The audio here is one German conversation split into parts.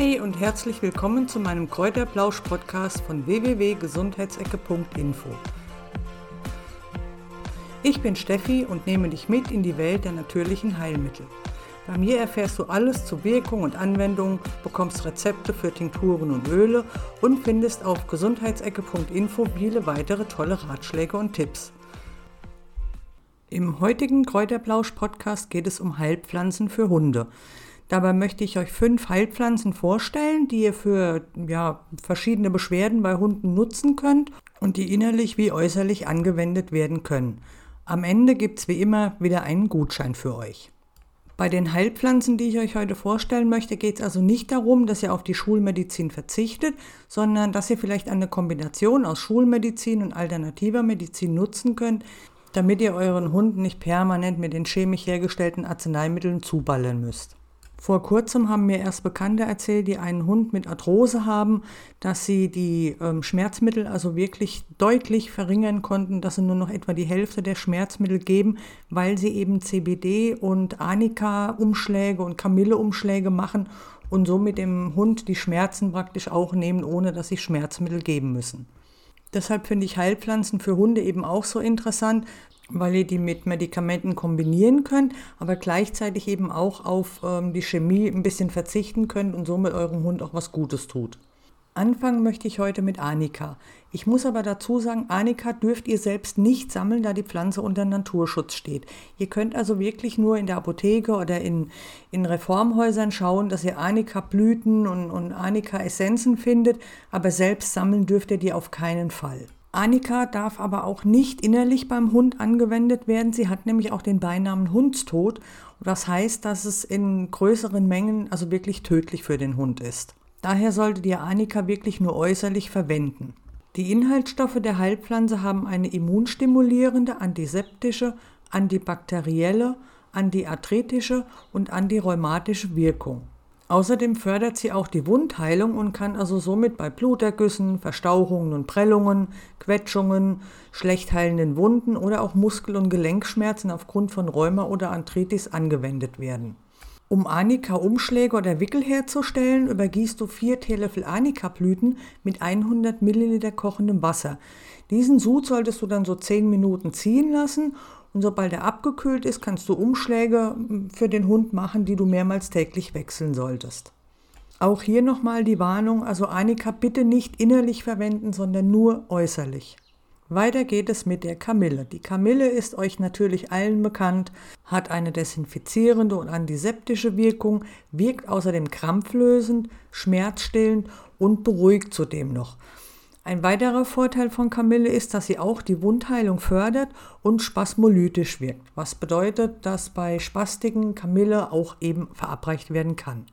Hey und herzlich willkommen zu meinem Kräuterplausch-Podcast von www.gesundheitsecke.info. Ich bin Steffi und nehme dich mit in die Welt der natürlichen Heilmittel. Bei mir erfährst du alles zu Wirkung und Anwendung, bekommst Rezepte für Tinkturen und Öle und findest auf gesundheitsecke.info viele weitere tolle Ratschläge und Tipps. Im heutigen Kräuterplausch-Podcast geht es um Heilpflanzen für Hunde. Dabei möchte ich euch fünf Heilpflanzen vorstellen, die ihr für ja, verschiedene Beschwerden bei Hunden nutzen könnt und die innerlich wie äußerlich angewendet werden können. Am Ende gibt es wie immer wieder einen Gutschein für euch. Bei den Heilpflanzen, die ich euch heute vorstellen möchte, geht es also nicht darum, dass ihr auf die Schulmedizin verzichtet, sondern dass ihr vielleicht eine Kombination aus Schulmedizin und alternativer Medizin nutzen könnt, damit ihr euren Hund nicht permanent mit den chemisch hergestellten Arzneimitteln zuballern müsst. Vor kurzem haben mir erst Bekannte erzählt, die einen Hund mit Arthrose haben, dass sie die ähm, Schmerzmittel also wirklich deutlich verringern konnten, dass sie nur noch etwa die Hälfte der Schmerzmittel geben, weil sie eben CBD und Anika-Umschläge und Kamille-Umschläge machen und somit dem Hund die Schmerzen praktisch auch nehmen, ohne dass sie Schmerzmittel geben müssen. Deshalb finde ich Heilpflanzen für Hunde eben auch so interessant, weil ihr die mit Medikamenten kombinieren könnt, aber gleichzeitig eben auch auf ähm, die Chemie ein bisschen verzichten könnt und somit eurem Hund auch was Gutes tut. Anfangen möchte ich heute mit Anika. Ich muss aber dazu sagen, Anika dürft ihr selbst nicht sammeln, da die Pflanze unter Naturschutz steht. Ihr könnt also wirklich nur in der Apotheke oder in, in Reformhäusern schauen, dass ihr Anika-Blüten und, und Anika-Essenzen findet, aber selbst sammeln dürft ihr die auf keinen Fall. Annika darf aber auch nicht innerlich beim Hund angewendet werden. Sie hat nämlich auch den Beinamen Hundstod. Das heißt, dass es in größeren Mengen also wirklich tödlich für den Hund ist. Daher solltet ihr Annika wirklich nur äußerlich verwenden. Die Inhaltsstoffe der Heilpflanze haben eine immunstimulierende, antiseptische, antibakterielle, antiarthritische und antirheumatische Wirkung. Außerdem fördert sie auch die Wundheilung und kann also somit bei Blutergüssen, Verstauchungen und Prellungen, Quetschungen, schlecht heilenden Wunden oder auch Muskel- und Gelenkschmerzen aufgrund von Rheuma oder Arthritis angewendet werden. Um Anika-Umschläge oder Wickel herzustellen, übergießt du vier Teelöffel Anika-Blüten mit 100 Milliliter kochendem Wasser. Diesen Sud solltest du dann so 10 Minuten ziehen lassen und sobald er abgekühlt ist, kannst du Umschläge hm, für den Hund machen, die du mehrmals täglich wechseln solltest. Auch hier nochmal die Warnung, also Anika bitte nicht innerlich verwenden, sondern nur äußerlich. Weiter geht es mit der Kamille. Die Kamille ist euch natürlich allen bekannt, hat eine desinfizierende und antiseptische Wirkung, wirkt außerdem krampflösend, schmerzstillend und beruhigt zudem noch. Ein weiterer Vorteil von Kamille ist, dass sie auch die Wundheilung fördert und spasmolytisch wirkt, was bedeutet, dass bei Spastiken Kamille auch eben verabreicht werden kann.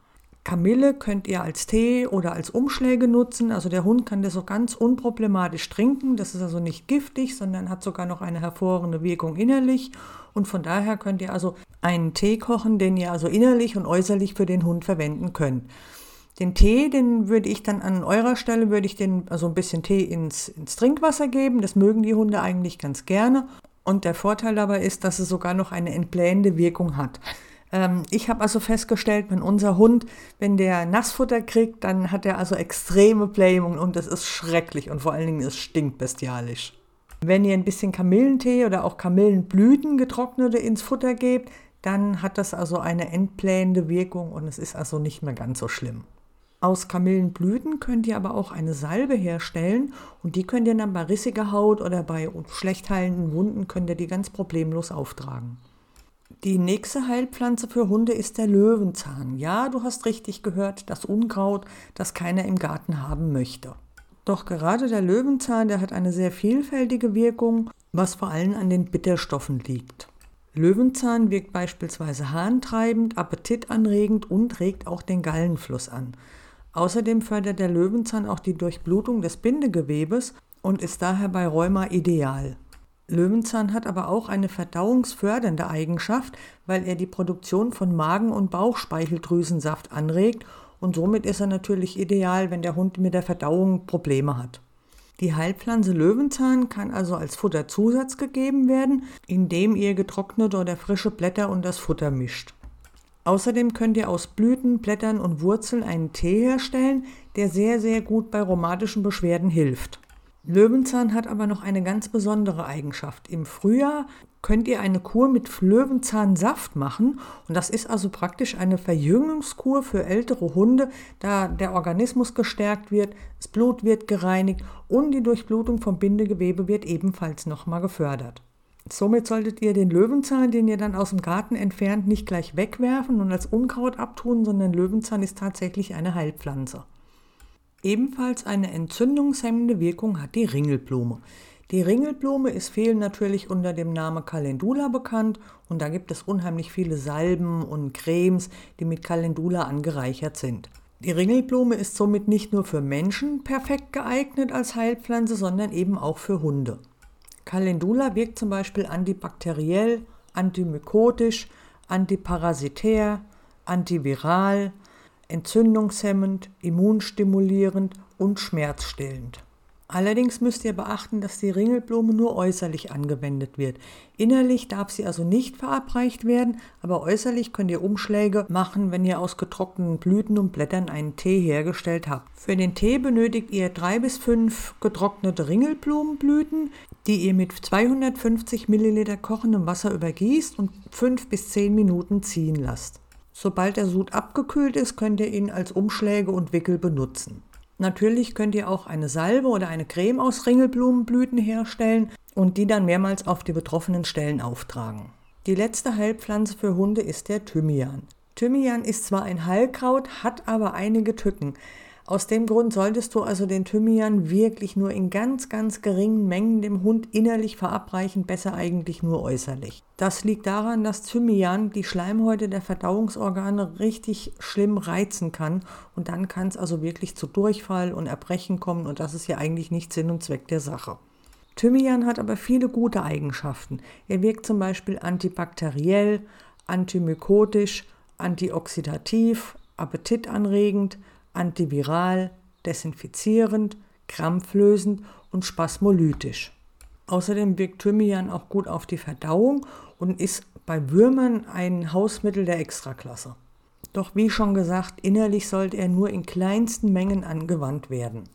Kamille könnt ihr als Tee oder als Umschläge nutzen. Also der Hund kann das so ganz unproblematisch trinken. Das ist also nicht giftig, sondern hat sogar noch eine hervorragende Wirkung innerlich. Und von daher könnt ihr also einen Tee kochen, den ihr also innerlich und äußerlich für den Hund verwenden könnt. Den Tee, den würde ich dann an eurer Stelle, würde ich den, also ein bisschen Tee ins, ins Trinkwasser geben. Das mögen die Hunde eigentlich ganz gerne. Und der Vorteil dabei ist, dass es sogar noch eine entblähende Wirkung hat. Ähm, ich habe also festgestellt, wenn unser Hund, wenn der Nassfutter kriegt, dann hat er also extreme Blähungen und das ist schrecklich und vor allen Dingen es stinkt bestialisch. Wenn ihr ein bisschen Kamillentee oder auch Kamillenblüten getrocknete ins Futter gebt, dann hat das also eine entblähende Wirkung und es ist also nicht mehr ganz so schlimm. Aus Kamillenblüten könnt ihr aber auch eine Salbe herstellen und die könnt ihr dann bei rissiger Haut oder bei schlecht heilenden Wunden könnt ihr die ganz problemlos auftragen. Die nächste Heilpflanze für Hunde ist der Löwenzahn. Ja, du hast richtig gehört, das Unkraut, das keiner im Garten haben möchte. Doch gerade der Löwenzahn, der hat eine sehr vielfältige Wirkung, was vor allem an den Bitterstoffen liegt. Löwenzahn wirkt beispielsweise harntreibend, appetitanregend und regt auch den Gallenfluss an. Außerdem fördert der Löwenzahn auch die Durchblutung des Bindegewebes und ist daher bei Rheuma ideal. Löwenzahn hat aber auch eine verdauungsfördernde Eigenschaft, weil er die Produktion von Magen- und Bauchspeicheldrüsensaft anregt und somit ist er natürlich ideal, wenn der Hund mit der Verdauung Probleme hat. Die Heilpflanze Löwenzahn kann also als Futterzusatz gegeben werden, indem ihr getrocknete oder frische Blätter und das Futter mischt. Außerdem könnt ihr aus Blüten, Blättern und Wurzeln einen Tee herstellen, der sehr, sehr gut bei rheumatischen Beschwerden hilft. Löwenzahn hat aber noch eine ganz besondere Eigenschaft. Im Frühjahr könnt ihr eine Kur mit Löwenzahnsaft machen und das ist also praktisch eine Verjüngungskur für ältere Hunde, da der Organismus gestärkt wird, das Blut wird gereinigt und die Durchblutung vom Bindegewebe wird ebenfalls nochmal gefördert. Somit solltet ihr den Löwenzahn, den ihr dann aus dem Garten entfernt, nicht gleich wegwerfen und als Unkraut abtun, sondern Löwenzahn ist tatsächlich eine Heilpflanze. Ebenfalls eine entzündungshemmende Wirkung hat die Ringelblume. Die Ringelblume ist vielen natürlich unter dem Namen Calendula bekannt und da gibt es unheimlich viele Salben und Cremes, die mit Calendula angereichert sind. Die Ringelblume ist somit nicht nur für Menschen perfekt geeignet als Heilpflanze, sondern eben auch für Hunde. Calendula wirkt zum Beispiel antibakteriell, antimykotisch, antiparasitär, antiviral, entzündungshemmend, immunstimulierend und schmerzstillend. Allerdings müsst ihr beachten, dass die Ringelblume nur äußerlich angewendet wird. Innerlich darf sie also nicht verabreicht werden, aber äußerlich könnt ihr Umschläge machen, wenn ihr aus getrockneten Blüten und Blättern einen Tee hergestellt habt. Für den Tee benötigt ihr drei bis fünf getrocknete Ringelblumenblüten, die ihr mit 250 Milliliter kochendem Wasser übergießt und fünf bis zehn Minuten ziehen lasst. Sobald der Sud abgekühlt ist, könnt ihr ihn als Umschläge und Wickel benutzen. Natürlich könnt ihr auch eine Salbe oder eine Creme aus Ringelblumenblüten herstellen und die dann mehrmals auf die betroffenen Stellen auftragen. Die letzte Heilpflanze für Hunde ist der Thymian. Thymian ist zwar ein Heilkraut, hat aber einige Tücken. Aus dem Grund solltest du also den Thymian wirklich nur in ganz, ganz geringen Mengen dem Hund innerlich verabreichen, besser eigentlich nur äußerlich. Das liegt daran, dass Thymian die Schleimhäute der Verdauungsorgane richtig schlimm reizen kann und dann kann es also wirklich zu Durchfall und Erbrechen kommen und das ist ja eigentlich nicht Sinn und Zweck der Sache. Thymian hat aber viele gute Eigenschaften. Er wirkt zum Beispiel antibakteriell, antimykotisch, antioxidativ, appetitanregend, antiviral, desinfizierend, krampflösend und spasmolytisch. Außerdem wirkt Thymian auch gut auf die Verdauung und ist bei Würmern ein Hausmittel der Extraklasse. Doch wie schon gesagt, innerlich sollte er nur in kleinsten Mengen angewandt werden.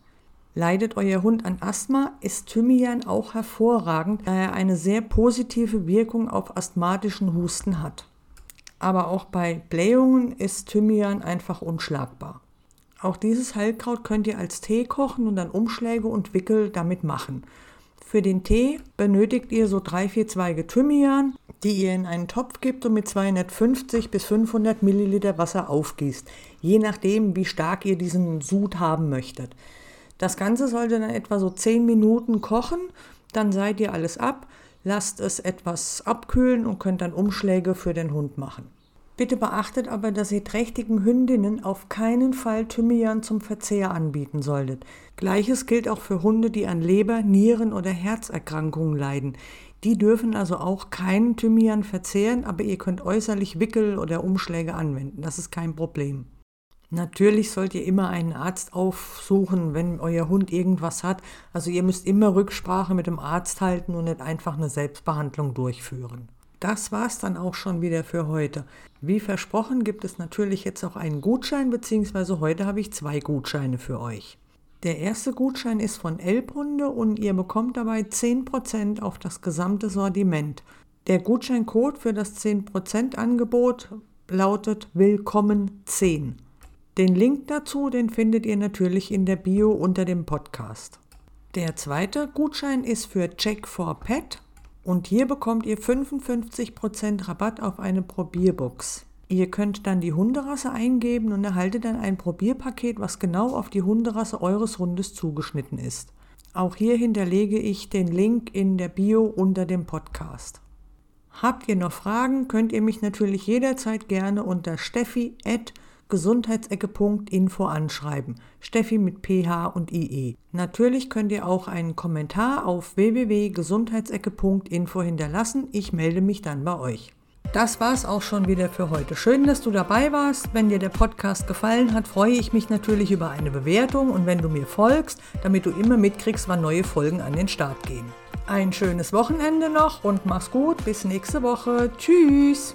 Leidet euer Hund an Asthma, ist Thymian auch hervorragend, da er eine sehr positive Wirkung auf asthmatischen Husten hat. Aber auch bei Blähungen ist Thymian einfach unschlagbar. Auch dieses Heilkraut könnt ihr als Tee kochen und dann Umschläge und Wickel damit machen. Für den Tee benötigt ihr so drei, vier Zweige Thymian, die ihr in einen Topf gebt und mit 250 bis 500 Milliliter Wasser aufgießt, je nachdem, wie stark ihr diesen Sud haben möchtet. Das Ganze sollte dann etwa so 10 Minuten kochen, dann seid ihr alles ab, lasst es etwas abkühlen und könnt dann Umschläge für den Hund machen. Bitte beachtet aber, dass ihr trächtigen Hündinnen auf keinen Fall Thymian zum Verzehr anbieten solltet. Gleiches gilt auch für Hunde, die an Leber-, Nieren- oder Herzerkrankungen leiden. Die dürfen also auch keinen Thymian verzehren, aber ihr könnt äußerlich Wickel oder Umschläge anwenden. Das ist kein Problem. Natürlich sollt ihr immer einen Arzt aufsuchen, wenn euer Hund irgendwas hat. Also ihr müsst immer Rücksprache mit dem Arzt halten und nicht einfach eine Selbstbehandlung durchführen. Das war's dann auch schon wieder für heute. Wie versprochen gibt es natürlich jetzt auch einen Gutschein, beziehungsweise heute habe ich zwei Gutscheine für euch. Der erste Gutschein ist von Elbhunde und ihr bekommt dabei 10% auf das gesamte Sortiment. Der Gutscheincode für das 10% Angebot lautet Willkommen 10. Den Link dazu, den findet ihr natürlich in der Bio unter dem Podcast. Der zweite Gutschein ist für Check for Pet und hier bekommt ihr 55% Rabatt auf eine Probierbox. Ihr könnt dann die Hunderasse eingeben und erhaltet dann ein Probierpaket, was genau auf die Hunderasse eures Hundes zugeschnitten ist. Auch hier hinterlege ich den Link in der Bio unter dem Podcast. Habt ihr noch Fragen, könnt ihr mich natürlich jederzeit gerne unter steffi@ gesundheitsecke.info anschreiben. Steffi mit PH und IE. Natürlich könnt ihr auch einen Kommentar auf www.gesundheitsecke.info hinterlassen. Ich melde mich dann bei euch. Das war's auch schon wieder für heute. Schön, dass du dabei warst. Wenn dir der Podcast gefallen hat, freue ich mich natürlich über eine Bewertung und wenn du mir folgst, damit du immer mitkriegst, wann neue Folgen an den Start gehen. Ein schönes Wochenende noch und mach's gut. Bis nächste Woche. Tschüss.